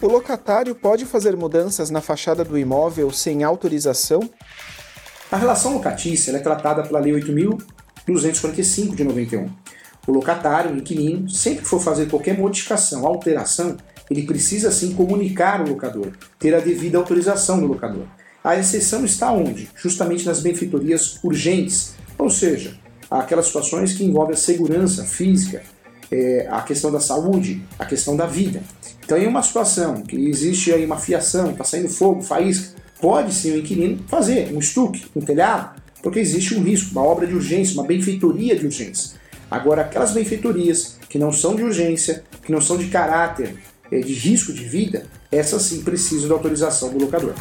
O locatário pode fazer mudanças na fachada do imóvel sem autorização? A relação locatícia é tratada pela Lei 8.245 de 91. O locatário, o inquilino, sempre que for fazer qualquer modificação, alteração, ele precisa sim comunicar o locador, ter a devida autorização do locador. A exceção está onde? Justamente nas benfeitorias urgentes, ou seja, aquelas situações que envolvem a segurança física, é, a questão da saúde, a questão da vida. Então, em uma situação que existe aí uma fiação, está saindo fogo, faísca, pode sim o inquilino fazer um estuque, um telhado, porque existe um risco, uma obra de urgência, uma benfeitoria de urgência. Agora, aquelas benfeitorias que não são de urgência, que não são de caráter é, de risco de vida, essas sim precisam da autorização do locador.